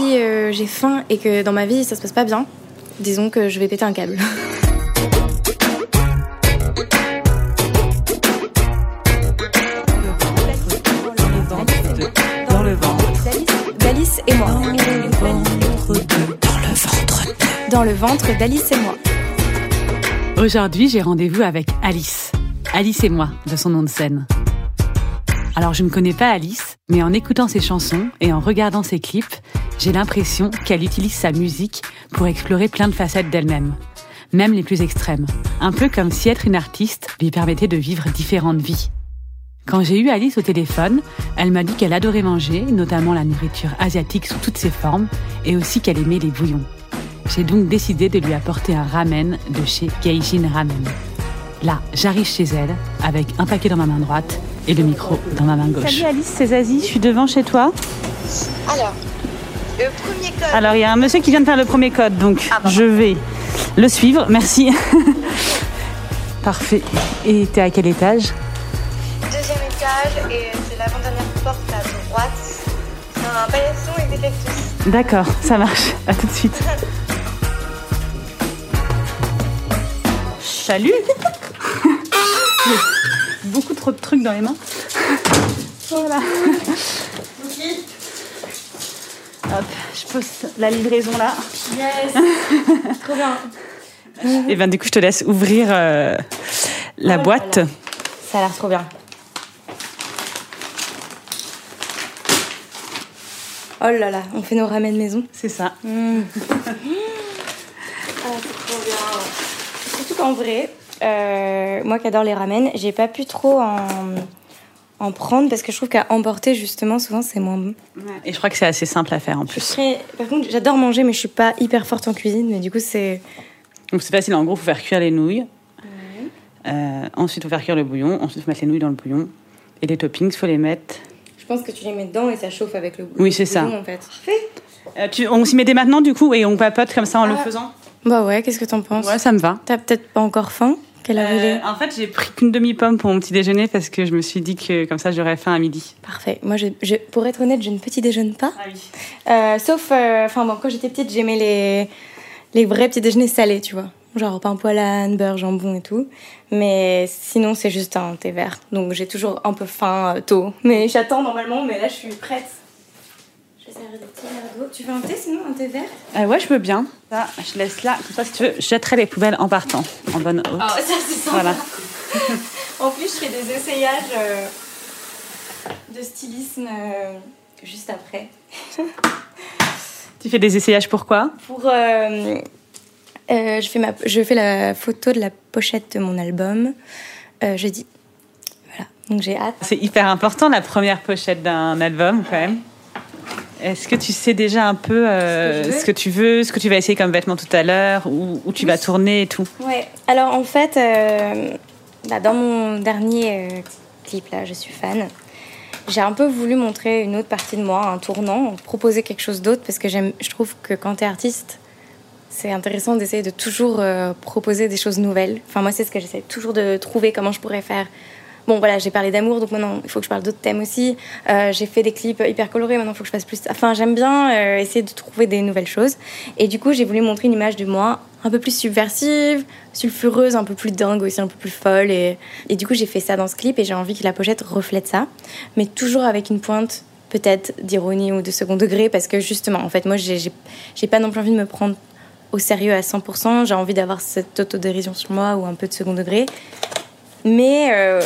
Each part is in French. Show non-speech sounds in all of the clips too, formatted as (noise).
Si euh, j'ai faim et que dans ma vie ça se passe pas bien, disons que je vais péter un câble. Dans le ventre. D'Alice et moi. Dans le ventre. Dans le ventre d'Alice et moi. Aujourd'hui, j'ai rendez-vous avec Alice. Alice et moi, de son nom de scène. Alors, je ne connais pas Alice, mais en écoutant ses chansons et en regardant ses clips, j'ai l'impression qu'elle utilise sa musique pour explorer plein de facettes d'elle-même, même les plus extrêmes. Un peu comme si être une artiste lui permettait de vivre différentes vies. Quand j'ai eu Alice au téléphone, elle m'a dit qu'elle adorait manger, notamment la nourriture asiatique sous toutes ses formes, et aussi qu'elle aimait les bouillons. J'ai donc décidé de lui apporter un ramen de chez Gaijin Ramen. Là, j'arrive chez elle avec un paquet dans ma main droite et le micro dans ma main gauche. Salut Alice, c'est Zazie, je suis devant chez toi. Alors, le premier code. Alors, il y a un monsieur qui vient de faire le premier code, donc Ah, je vais le suivre. Merci. (laughs) Parfait. Et t'es à quel étage? Deuxième étage et c'est l'avant-dernière porte à droite. C'est un paillasson et des cactus. D'accord, ça marche. (laughs) À tout de suite. Salut (laughs) Beaucoup trop de trucs dans les mains. Voilà. Hop, je pose la livraison là. Yes (laughs) Trop bien. Et ben du coup, je te laisse ouvrir euh, la ouais, boîte. voilà. Ça a l'air trop bien. Oh là là, on fait nos ramen maison. C'est ça. (laughs) Ah, c'est trop bien. Surtout qu'en vrai, euh, moi qui adore les ramen, j'ai pas pu trop en, en prendre parce que je trouve qu'à emporter, justement, souvent c'est moins bon. Et je crois que c'est assez simple à faire en plus. très- Par contre, j'adore manger, mais je suis pas hyper forte en cuisine. Mais du coup, c'est. Donc c'est facile, en gros, il faut faire cuire les nouilles. Euh, ensuite, faut faire cuire le bouillon. Ensuite, faut mettre les nouilles dans le bouillon. Et les toppings, il faut les mettre. Je pense que tu les mets dedans et ça chauffe avec le goût. Oui, c'est ça. en fait. Euh, tu- on s'y met dès maintenant, du coup, et on papote comme ça en le Ah. faisant Bah ouais, qu'est-ce que t'en penses? Ouais, ça me va. T'as peut-être pas encore faim? Quelle heure il Euh, est en fait, j'ai pris qu'une demi-pomme pour mon petit déjeuner parce que je me suis dit que comme ça, j'aurais faim à midi. Parfait. Moi, je, je- pour être honnête, je ne petit déjeune pas. Ah oui. Euh, sauf, euh, enfin bon, quand j'étais petite, j'aimais les, les vrais petits déjeuners salés, tu vois. Genre pain âne, beurre, jambon et tout. Mais sinon, c'est juste un thé vert. Donc j'ai toujours un peu faim euh, tôt. Mais j'attends normalement, mais là, je suis prête. Je vais servir des petits verres d'eau. Tu veux un thé sinon, un thé vert Euh, ouais, je veux bien. Ça, je laisse là. Comme ça, si tu veux, je jetterai les poubelles en partant, en bonne hôte. Ah, ça, c'est sympa. Voilà. (laughs) En plus, je fais des essayages euh, de stylisme euh, juste après. (laughs) Tu fais des essayages Pour, euh, euh, je, fais ma, je fais la photo de la pochette de mon album jeudi. Voilà, donc j'ai hâte. C'est hyper important, la première pochette d'un album, quand même. Est-ce que tu sais déjà un peu euh, Ce que ce tu veux, ce que tu vas essayer comme vêtements tout à l'heure, où, où tu vas tourner et tout? Ouais, alors en fait, euh, bah, dans mon dernier euh, clip là, je suis fan. J'ai un peu voulu montrer une autre partie de moi, un tournant, proposer quelque chose d'autre parce que j'aime, je trouve que quand t'es artiste, c'est intéressant d'essayer de toujours proposer des choses nouvelles. Enfin, moi, c'est ce que j'essaie toujours de trouver comment je pourrais faire. Bon, voilà, j'ai parlé d'amour, donc maintenant, il faut que je parle d'autres thèmes aussi. Euh, j'ai fait des clips hyper colorés, maintenant, il faut que je fasse plus. Enfin, j'aime bien euh, essayer de trouver des nouvelles choses. Et du coup, j'ai voulu montrer une image de moi un peu plus subversive, sulfureuse, un peu plus dingue aussi, un peu plus folle. Et, du coup, j'ai fait ça dans ce clip et j'ai envie que la pochette reflète ça, mais toujours avec une pointe peut-être d'ironie ou de second degré, parce que justement, en fait, moi, j'ai pas non plus envie de me prendre au sérieux à 100%. J'ai envie d'avoir cette autodérision sur moi ou un peu de second degré. Mais euh,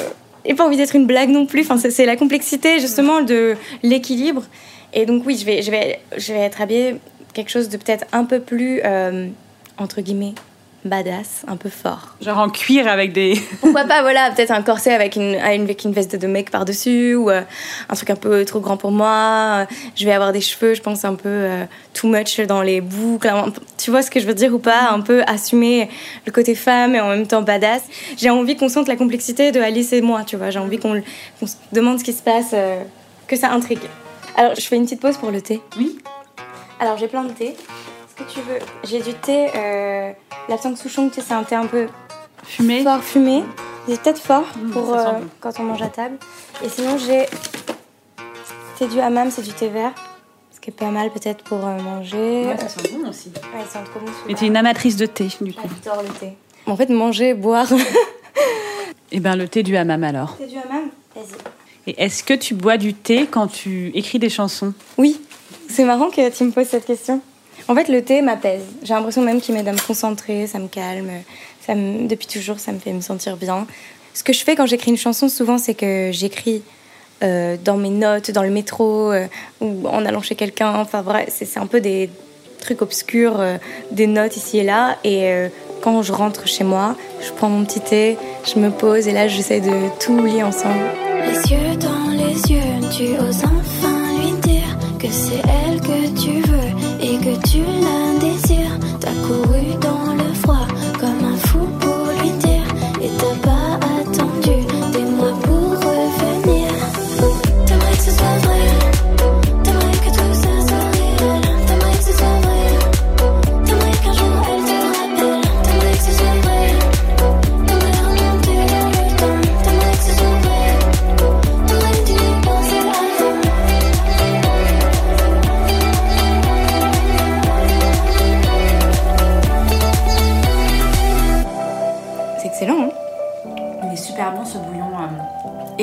j'ai pas envie d'être une blague non plus. Enfin, c'est- c'est la complexité justement de l'équilibre. Et donc oui, je vais, je vais, je vais être habillée quelque chose de peut-être un peu plus euh, entre guillemets badass, un peu fort. Genre en cuir avec des. (laughs) Pourquoi pas, voilà, peut-être un corset avec une, avec une veste de mec par-dessus, ou euh, un truc un peu trop grand pour moi. Je vais avoir des cheveux, je pense, un peu euh, too much dans les boucles. Tu vois ce que je veux dire ou pas Un peu assumer le côté femme et en même temps badass. J'ai envie qu'on sente la complexité de Alice et moi, tu vois. J'ai envie qu'on se demande ce qui se passe, euh, que ça intrigue. Alors, je fais une petite pause pour le thé. Oui. Alors, j'ai plein de thé. Est-ce que tu veux J'ai du thé, euh, la Tang Souchong, tu sais, c'est un thé un peu fumé. Fort fumé. C'est peut-être fort mmh, pour euh, quand on mange à table. Et sinon, j'ai thé du hammam, c'est du thé vert. Ce qui est pas mal peut-être pour euh, manger. Ouais, ça sent bon aussi. Ouais, ça sent trop bon. Mais t'es une amatrice de thé, du coup. J'adore le thé. En fait, manger, boire. Et (laughs) eh ben le thé du hammam alors. Thé du hammam Vas-y. Et est-ce que tu bois du thé quand tu écris des chansons? Oui. C'est marrant que tu me poses cette question. En fait, le thé m'apaise. J'ai l'impression même qu'il m'aide à me concentrer, ça me calme. Ça Depuis toujours, ça me fait me sentir bien. Ce que je fais quand j'écris une chanson, souvent, c'est que j'écris euh, dans mes notes, dans le métro, euh, ou en allant chez quelqu'un. Enfin, vrai, c'est un peu des trucs obscurs, euh, des notes ici et là. Et quand je rentre chez moi, je prends mon petit thé, je me pose et là, j'essaie de tout lier ensemble. Les yeux dans les yeux, tu oses enfin lui dire que c'est la désires. T'as couru dans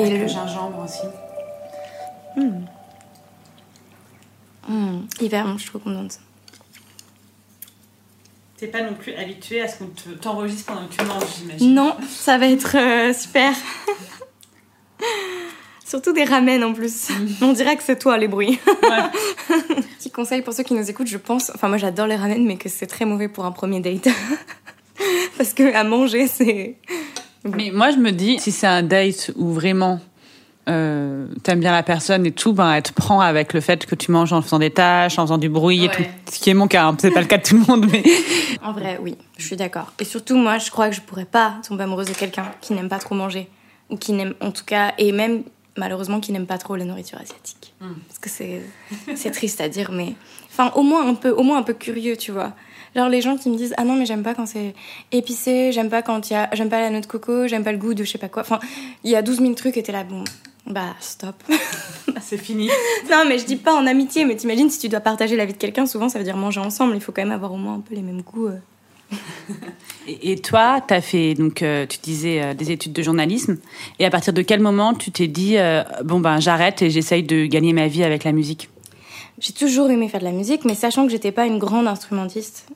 Et le, gingembre aussi. Mmh. Mmh. Hiver, je trouve qu'on donne ça. T'es pas non plus habitué à ce qu'on t'enregistre pendant que tu manges, j'imagine. Non, ça va être euh, super. (laughs) Surtout des ramen en plus. Mmh. On dirait que c'est toi les bruits. Ouais. (laughs) Petit conseil pour ceux qui nous écoutent, je pense, enfin moi j'adore les ramen, mais que c'est très mauvais pour un premier date. (laughs) Parce que à manger, c'est mais moi, je me dis, si c'est un date où vraiment euh, t'aimes bien la personne et tout, ben elle te prend avec le fait que tu manges en faisant des tâches, en faisant du bruit et tout. Ce qui est mon cas, hein. c'est pas le cas de tout le monde, mais. En vrai, oui, je suis d'accord. Et surtout, moi, je crois que je pourrais pas tomber amoureuse de quelqu'un qui n'aime pas trop manger. Ou qui n'aime, en tout cas, et même malheureusement qui n'aime pas trop la nourriture asiatique. Hmm. Parce que c'est, c'est triste à dire, mais. Enfin, au moins un peu, au moins un peu curieux, tu vois. Genre les gens qui me disent ah non mais j'aime pas quand c'est épicé, j'aime pas quand il y a j'aime pas la noix de coco, j'aime pas le goût de je sais pas quoi. Enfin, il y a 12 000 trucs et t'es là bon bah stop. c'est fini. (laughs) non mais je dis pas en amitié mais t'imagines si tu dois partager la vie de quelqu'un souvent ça veut dire manger ensemble, il faut quand même avoir au moins un peu les mêmes goûts. Euh. et, toi, tu as fait, donc, euh, tu disais, euh, des études de journalisme. Et à partir de quel moment tu t'es dit, bon, ben, j'arrête et j'essaye de gagner ma vie avec la musique? J'ai toujours aimé faire de la musique, mais sachant que j'étais pas une grande instrumentiste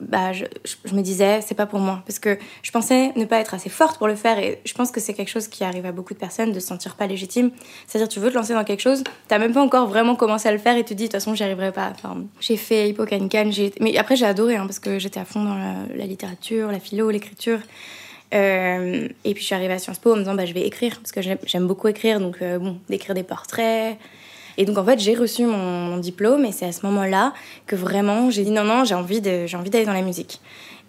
bah, je, je, me disais, c'est pas pour moi. Parce que je pensais ne pas être assez forte pour le faire. Et je pense que c'est quelque chose qui arrive à beaucoup de personnes de se sentir pas légitime. C'est-à-dire, tu veux te lancer dans quelque chose, t'as même pas encore vraiment commencé à le faire et tu te dis, de toute façon, j'y arriverai pas. Enfin, j'ai fait Hippocanicane, mais après, j'ai adoré, hein, parce que j'étais à fond dans la, littérature, la philo, l'écriture. Euh, et puis, je suis arrivée à Sciences Po en me disant, bah, je vais écrire, parce que j'aime beaucoup écrire. Donc, euh, bon, d'écrire des portraits et donc en fait, j'ai reçu mon, diplôme et c'est à ce moment-là que vraiment j'ai dit non, non, j'ai envie d'aller dans la musique.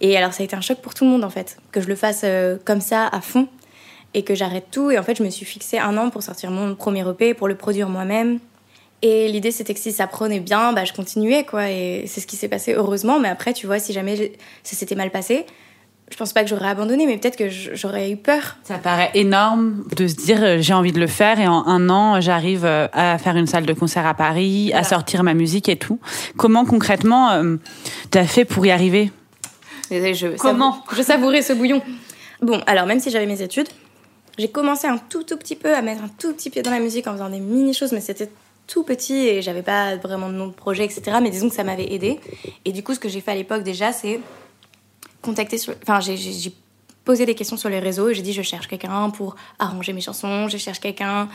Et alors ça a été un choc pour tout le monde en fait, que je le fasse euh, comme ça à fond et que j'arrête tout. Et en fait, je me suis fixé un an pour sortir mon premier EP, pour le produire moi-même. Et l'idée, c'était que si ça prenait bien, bah, je continuais, quoi. Et c'est ce qui s'est passé, heureusement. Mais après, tu vois, si jamais ça s'était mal passé, je pense pas que j'aurais abandonné, mais peut-être que j'aurais eu peur. Ça paraît énorme de se dire euh, j'ai envie de le faire et en un an j'arrive euh, à faire une salle de concert à Paris, à sortir ma musique et tout. Comment concrètement euh, t'as fait pour y arriver? Je Comment? Je savourais ce bouillon. Bon, alors même si j'avais mes études, j'ai commencé un tout tout petit peu à mettre un tout petit pied dans la musique en faisant des mini choses, mais c'était tout petit et j'avais pas vraiment de nom de projet, etc. Mais disons que ça m'avait aidé. Et du coup, ce que j'ai fait à l'époque déjà, c'est contacté sur. Enfin, j'ai posé des questions sur les réseaux et j'ai dit je cherche quelqu'un pour arranger mes chansons, je cherche quelqu'un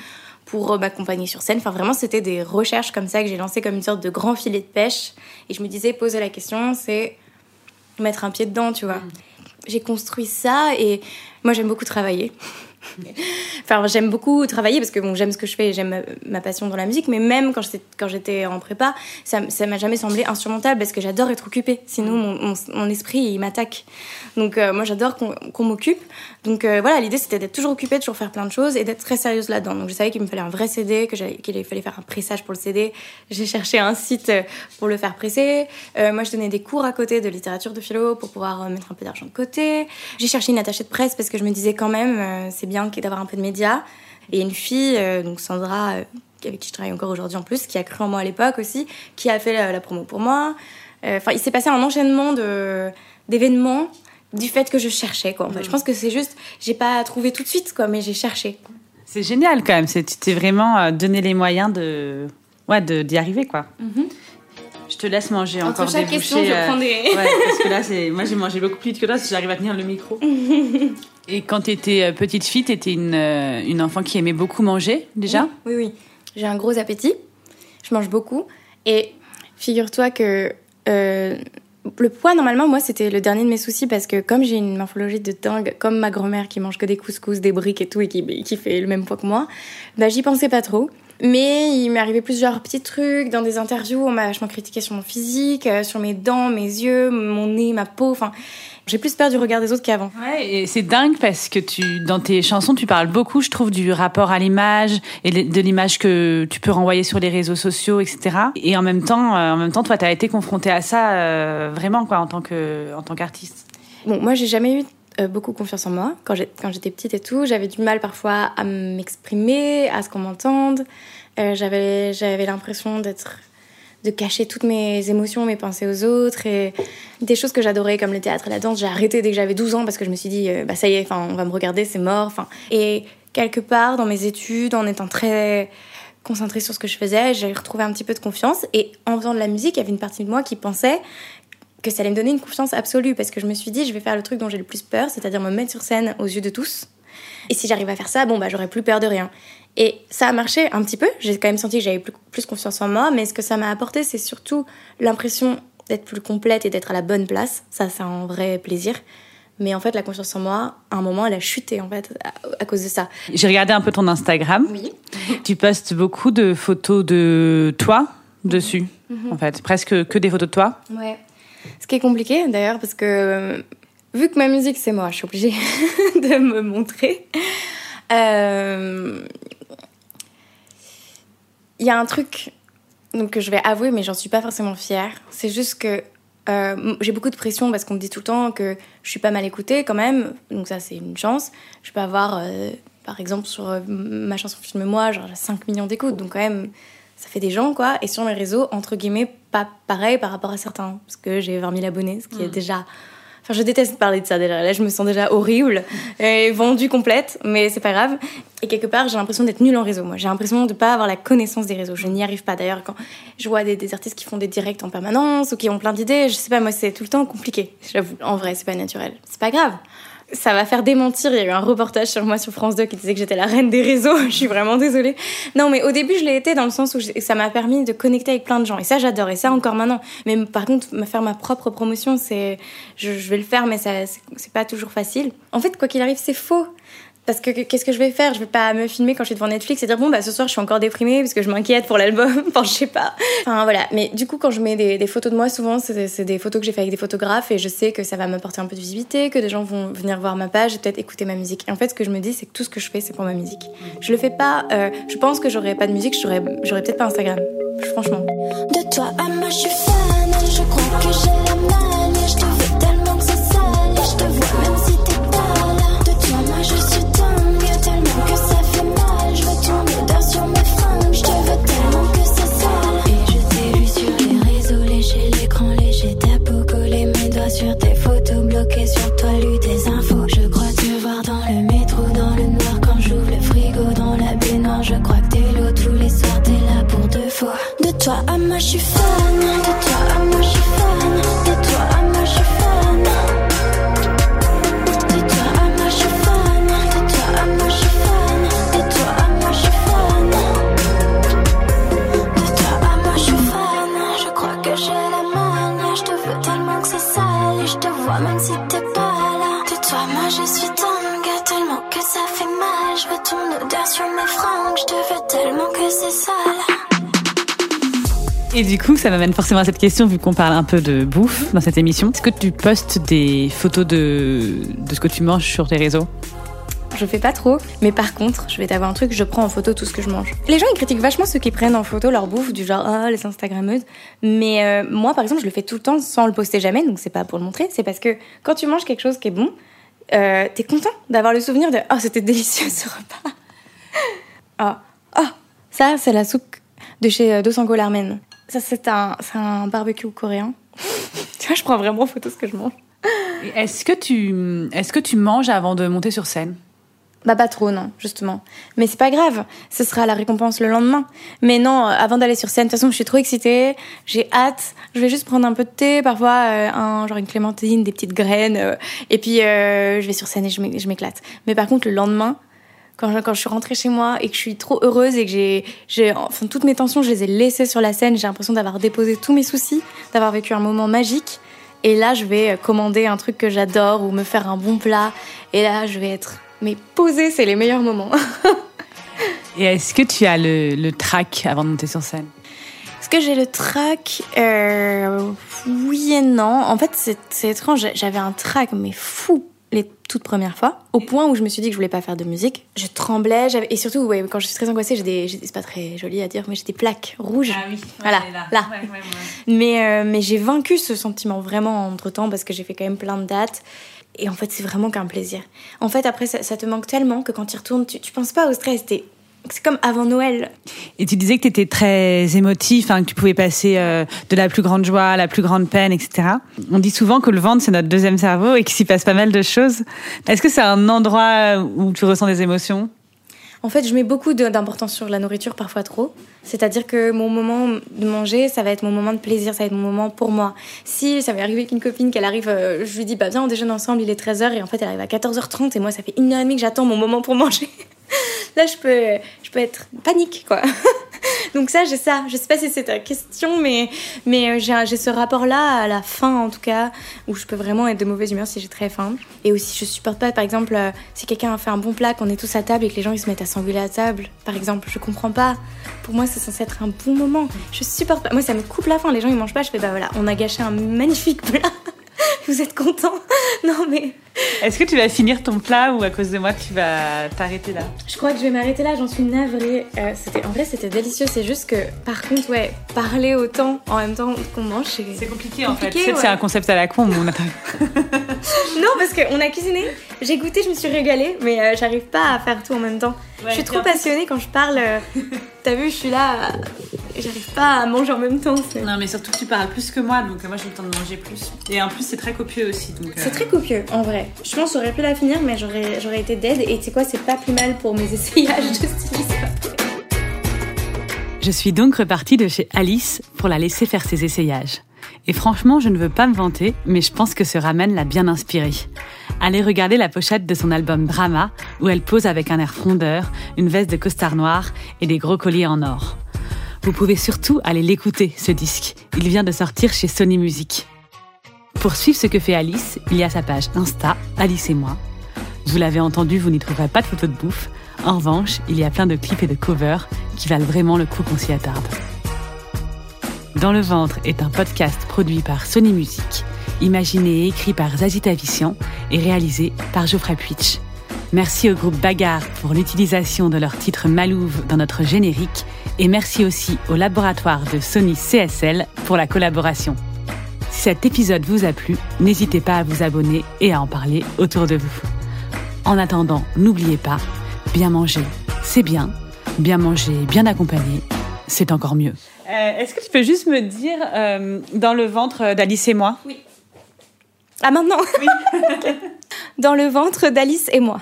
pour euh, m'accompagner sur scène. Enfin, vraiment, c'était des recherches comme ça que j'ai lancé comme une sorte de grand filet de pêche. Et je me disais, poser la question, c'est mettre un pied dedans, tu vois. j'ai construit ça et moi j'aime beaucoup travailler. (laughs) enfin, j'aime beaucoup travailler parce que bon, j'aime ce que je fais, j'aime ma, passion dans la musique, mais même quand j'étais, en prépa, ça, ça m'a jamais semblé insurmontable parce que j'adore être occupée. Sinon, mon, mon, esprit, il m'attaque. Donc, euh, moi, j'adore qu'on, m'occupe. Donc, euh, voilà, l'idée, c'était d'être toujours occupée, de toujours faire plein de choses et d'être très sérieuse là-dedans. Donc, je savais qu'il me fallait un vrai CD, que qu'il fallait faire un pressage pour le CD. J'ai cherché un site euh, pour le faire presser. moi, je donnais des cours à côté de littérature de philo pour pouvoir mettre un peu d'argent de côté. J'ai cherché une attachée de presse parce que je me disais quand même, c'est bien d'avoir un peu de médias. Et une fille, euh, donc Sandra, euh, avec qui je travaille encore aujourd'hui en plus, qui a cru en moi à l'époque aussi, qui a fait la, promo pour moi. Euh, enfin, il s'est passé un enchaînement d'événements du fait que je cherchais. Quoi. En fait. Je pense que c'est juste, j'ai pas trouvé tout de suite, quoi, mais j'ai cherché. C'est génial quand même. Tu t'es vraiment donné les moyens de, ouais, de, d'y arriver, quoi. Mm-hmm. Je te laisse manger encore chaque des question, je prends des... ouais, parce que là, c'est... moi j'ai mangé beaucoup plus vite que toi si j'arrive à tenir le micro. (laughs) Et quand tu étais euh, petite fille, tu étais une, euh, une, enfant qui aimait beaucoup manger déjà? Oui, oui. J'ai un gros appétit. Je mange beaucoup. Et figure-toi que euh, le poids, normalement, moi, c'était le dernier de mes soucis parce que comme j'ai une morphologie de dingue, comme ma grand-mère qui mange que des couscous, des briques et tout, et qui, qui fait le même poids que moi, bah, j'y pensais pas trop. Mais il m'est arrivé plusieurs petits trucs. Dans des interviews, on m'a vachement critiqué sur mon physique, sur mes dents, mes yeux, mon nez, ma peau. Enfin, j'ai plus peur du regard des autres qu'avant. Ouais, et c'est dingue parce que tu, dans tes chansons, tu parles beaucoup, je trouve, du rapport à l'image et de l'image que tu peux renvoyer sur les réseaux sociaux, etc. Et en même temps, euh, en même temps, toi, tu as été confronté à ça euh, vraiment, quoi, en tant que, en tant qu'artiste. Bon, moi, j'ai jamais eu euh, beaucoup confiance en moi quand j'étais petite et tout. J'avais du mal parfois à m'exprimer, à ce qu'on m'entende. j'avais j'avais l'impression d'être de cacher toutes mes émotions, mes pensées aux autres et des choses que j'adorais comme le théâtre et la danse. J'ai arrêté dès que j'avais 12 ans parce que je me suis dit, euh, bah ça y est, on va me regarder, c'est mort. Et quelque part dans mes études, en étant très concentrée sur ce que je faisais, j'ai retrouvé un petit peu de confiance. Et en faisant de la musique, il y avait une partie de moi qui pensait que ça allait me donner une confiance absolue parce que je me suis dit, je vais faire le truc dont j'ai le plus peur, c'est-à-dire me mettre sur scène aux yeux de tous. Et si j'arrive à faire ça, bon, bah, j'aurais plus peur de rien. Et ça a marché un petit peu. J'ai quand même senti que j'avais plus, confiance en moi. Mais ce que ça m'a apporté, c'est surtout l'impression d'être plus complète et d'être à la bonne place. Ça, c'est un vrai plaisir. Mais en fait, la confiance en moi, à un moment, elle a chuté en fait à, cause de ça. J'ai regardé un peu ton Instagram. Oui. tu postes beaucoup de photos de toi dessus, mhm. en fait, presque que des photos de toi. Ouais. Ce qui est compliqué d'ailleurs parce que vu que ma musique c'est moi, je suis obligée (laughs) de me montrer. Euh, il y a un truc donc, que je vais avouer, mais j'en suis pas forcément fière. C'est juste que euh, j'ai beaucoup de pression parce qu'on me dit tout le temps que je suis pas mal écoutée quand même. Donc, ça, c'est une chance. Je peux avoir, euh, par exemple, sur euh, ma chanson Filme-moi, genre 5 millions d'écoutes. Donc, quand même, ça fait des gens, quoi. Et sur mes réseaux, entre guillemets, pas pareil par rapport à certains. Parce que j'ai 20 000 abonnés, ce qui est mm. déjà Enfin, je déteste parler de ça déjà. Là, je me sens déjà horrible et vendue complète, mais c'est pas grave. Et quelque part, j'ai l'impression d'être nulle en réseau. Moi, j'ai l'impression de pas avoir la connaissance des réseaux. Je n'y arrive pas. D'ailleurs, quand je vois des, des, artistes qui font des directs en permanence ou qui ont plein d'idées, je sais pas, moi, c'est tout le temps compliqué. J'avoue. En vrai, c'est pas naturel. C'est pas grave ça va faire démentir. Il y a eu un reportage sur moi sur France 2 qui disait que j'étais la reine des réseaux. (laughs) je suis vraiment désolée. Non, mais au début, je l'ai été dans le sens où ça m'a permis de connecter avec plein de gens. Et ça, j'adore. Et ça, encore maintenant. Mais par contre, faire ma propre promotion, c'est, je, je, vais le faire, mais ça, c'est pas toujours facile. En fait, quoi qu'il arrive, c'est faux. Parce que qu'est-ce que je vais faire? Je vais pas me filmer quand je suis devant Netflix et dire bon bah ce soir je suis encore déprimée parce que je m'inquiète pour l'album. (laughs) enfin je sais pas. Enfin voilà. Mais du coup quand je mets des, photos de moi souvent c'est des photos que j'ai fait avec des photographes et je sais que ça va m'apporter un peu de visibilité, que des gens vont venir voir ma page et peut-être écouter ma musique. Et en fait ce que je me dis c'est que tout ce que je fais c'est pour ma musique. Je le fais pas. Euh, je pense que j'aurais pas de musique, j'aurais peut-être pas Instagram. Franchement. De toi à moi je suis fan, je crois que j'ai la main, je te moi, je suis fan. Du coup, ça m'amène forcément à cette question, vu qu'on parle un peu de bouffe dans cette émission. Est-ce que tu postes des photos de, de ce que tu manges sur tes réseaux? Je fais pas trop, mais par contre, je vais t'avoir un truc, je prends en photo tout ce que je mange. Les gens ils critiquent vachement ceux qui prennent en photo leur bouffe, du genre ah les Instagrammeuses. Mais euh, moi par exemple, je le fais tout le temps sans le poster jamais, donc c'est pas pour le montrer, c'est parce que quand tu manges quelque chose qui est bon, euh, t'es content d'avoir le souvenir de oh c'était délicieux ce repas. (laughs) Ah oh, ça c'est la soupe de chez euh, Dos Larmen. Ça c'est un, barbecue coréen. (laughs) tu vois, je prends vraiment en photo ce que je mange. Est-ce que tu est-ce que tu manges avant de monter sur scène? Bah pas trop non, justement. Mais c'est pas grave, ce sera la récompense le lendemain. Mais non, euh, avant d'aller sur scène, de toute façon, je suis trop excitée, j'ai hâte. Je vais juste prendre un peu de thé, parfois euh, un genre une clémentine, des petites graines, euh, et puis euh, je vais sur scène et je m'éclate. Mais par contre, le lendemain, quand je, quand je suis rentrée chez moi et que je suis trop heureuse et que j'ai, j'ai, enfin toutes mes tensions, je les ai laissées sur la scène, j'ai l'impression d'avoir déposé tous mes soucis, d'avoir vécu un moment magique. Et là, je vais commander un truc que j'adore ou me faire un bon plat. Et là, je vais être mais posée, c'est les meilleurs moments. (laughs) Et est-ce que tu as le, le track avant de monter sur scène? Est-ce que j'ai le track euh, Oui et non. En fait, c'est c'est étrange. J'avais un track, mais fou, les toutes premières fois, au point où je me suis dit que je voulais pas faire de musique. Je tremblais, et surtout, ouais, quand je suis très angoissée, j'ai des, c'est pas très joli à dire, mais j'ai des plaques rouges. Ah oui, Voilà, là. Mais, euh, mais j'ai vaincu ce sentiment vraiment entre temps parce que j'ai fait quand même plein de dates. Et en fait, c'est vraiment qu'un plaisir. En fait, après, ça, ça te manque tellement que quand tu retournes, tu, tu penses pas au stress. t'es- C'est comme avant Noël. Et tu disais que tu étais très émotif, hein, que tu pouvais passer euh, de la plus grande joie à la plus grande peine, etc. On dit souvent que le ventre, c'est notre deuxième cerveau et qu'il s'y passe pas mal de choses. Est-ce que c'est un endroit où tu ressens des émotions? En fait, je mets beaucoup d'importance sur la nourriture, parfois trop. C'est-à-dire que mon moment de manger, ça va être mon moment de plaisir, ça va être mon moment pour moi. Si ça m'est arrivé qu'une copine, qu'elle arrive, euh, je lui dis, bah viens, on déjeune ensemble, il est 13h, et en fait, elle arrive à 14h30, et moi, ça fait une heure et demie que j'attends mon moment pour (laughs) manger. Là, je peux, je peux être panique, quoi. (laughs) Donc ça, j'ai ça. Je sais pas si c'est ta question, mais, mais euh, j'ai ce rapport-là à la fin, en tout cas, où je peux vraiment être de mauvaise humeur si j'ai très faim. Et aussi, je supporte pas, par exemple, euh, si quelqu'un a fait un bon plat, qu'on est tous à table et que les gens ils se mettent à s'engueuler à table, par exemple, je comprends pas. Pour moi, c'est censé être un bon moment. Je supporte pas. Moi, ça me coupe la faim. Les gens ils mangent pas. Je fais bah voilà, on a gâché un magnifique plat. (laughs) (laughs) Vous êtes contents (laughs) Non mais Est-ce que tu vas finir ton plat ou à cause de moi tu vas t'arrêter là? Je crois que je vais m'arrêter là, j'en suis navrée. Euh, c'était, en vrai, c'était délicieux. C'est juste que, par contre, ouais, parler autant en même temps qu'on mange, c'est... C'est compliqué en fait. C'est ouais. c'est un concept à la con. mais on a- (laughs) Non, parce qu'on a cuisiné, j'ai goûté, je me suis régalée, mais euh, j'arrive pas à faire tout en même temps. Ouais, je suis trop passionnée quand je parle. euh, T'as vu, je suis là, j'arrive pas à manger en même temps. C'est, Non mais surtout tu parles plus que moi donc moi j'ai le temps de manger plus. Et en plus c'est très copieux aussi donc. euh, c'est très copieux, en vrai. Je pense que j'aurais pu la finir, mais j'aurais, j'aurais été dead. Et tu sais quoi, c'est pas plus mal pour mes (laughs) essayages de stylisme. Je suis donc repartie de chez Alice pour la laisser faire ses essayages. Et franchement, je ne veux pas me vanter, mais je pense que ce ramen l'a bien inspirée. Allez regarder la pochette de son album Drama, où elle pose avec un air frondeur, une veste de costard noir et des gros colliers en or. Vous pouvez surtout aller l'écouter, ce disque. Il vient de sortir chez Sony Music. Pour suivre ce que fait Alice, il y a sa page Insta, Alice et moi. Vous l'avez entendu, vous n'y trouverez pas de photos de bouffe. En revanche, il y a plein de clips et de covers qui valent vraiment le coup qu'on s'y attarde. Dans le ventre est un podcast produit par Sony Music, imaginé et écrit par Zazie Tavissian et réalisé par Geoffrey Puitch. Merci au groupe Bagarre pour l'utilisation de leur titre Malouve dans notre générique et merci aussi au laboratoire de Sony CSL pour la collaboration. Si cet épisode vous a plu, n'hésitez pas à vous abonner et à en parler autour de vous. En attendant, n'oubliez pas, bien manger, c'est bien. Bien manger, bien accompagné, c'est encore mieux. Euh, Est-ce que tu peux juste me dire, euh, dans le ventre d'Alice et moi? Ah, maintenant? (laughs) Dans le ventre d'Alice et moi.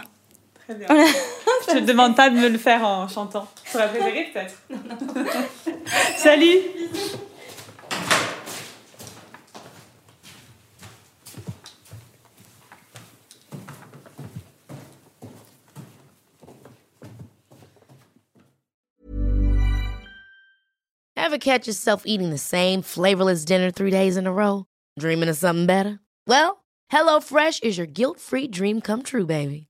Très bien. (laughs) Je te demande pas de me le faire en chantant. Tu aurais préféré peut-être (laughs) (laughs) Salut Ever catch yourself eating the same flavorless dinner three days in a row? Dreaming of something better? Well, HelloFresh is your guilt-free dream come true, baby.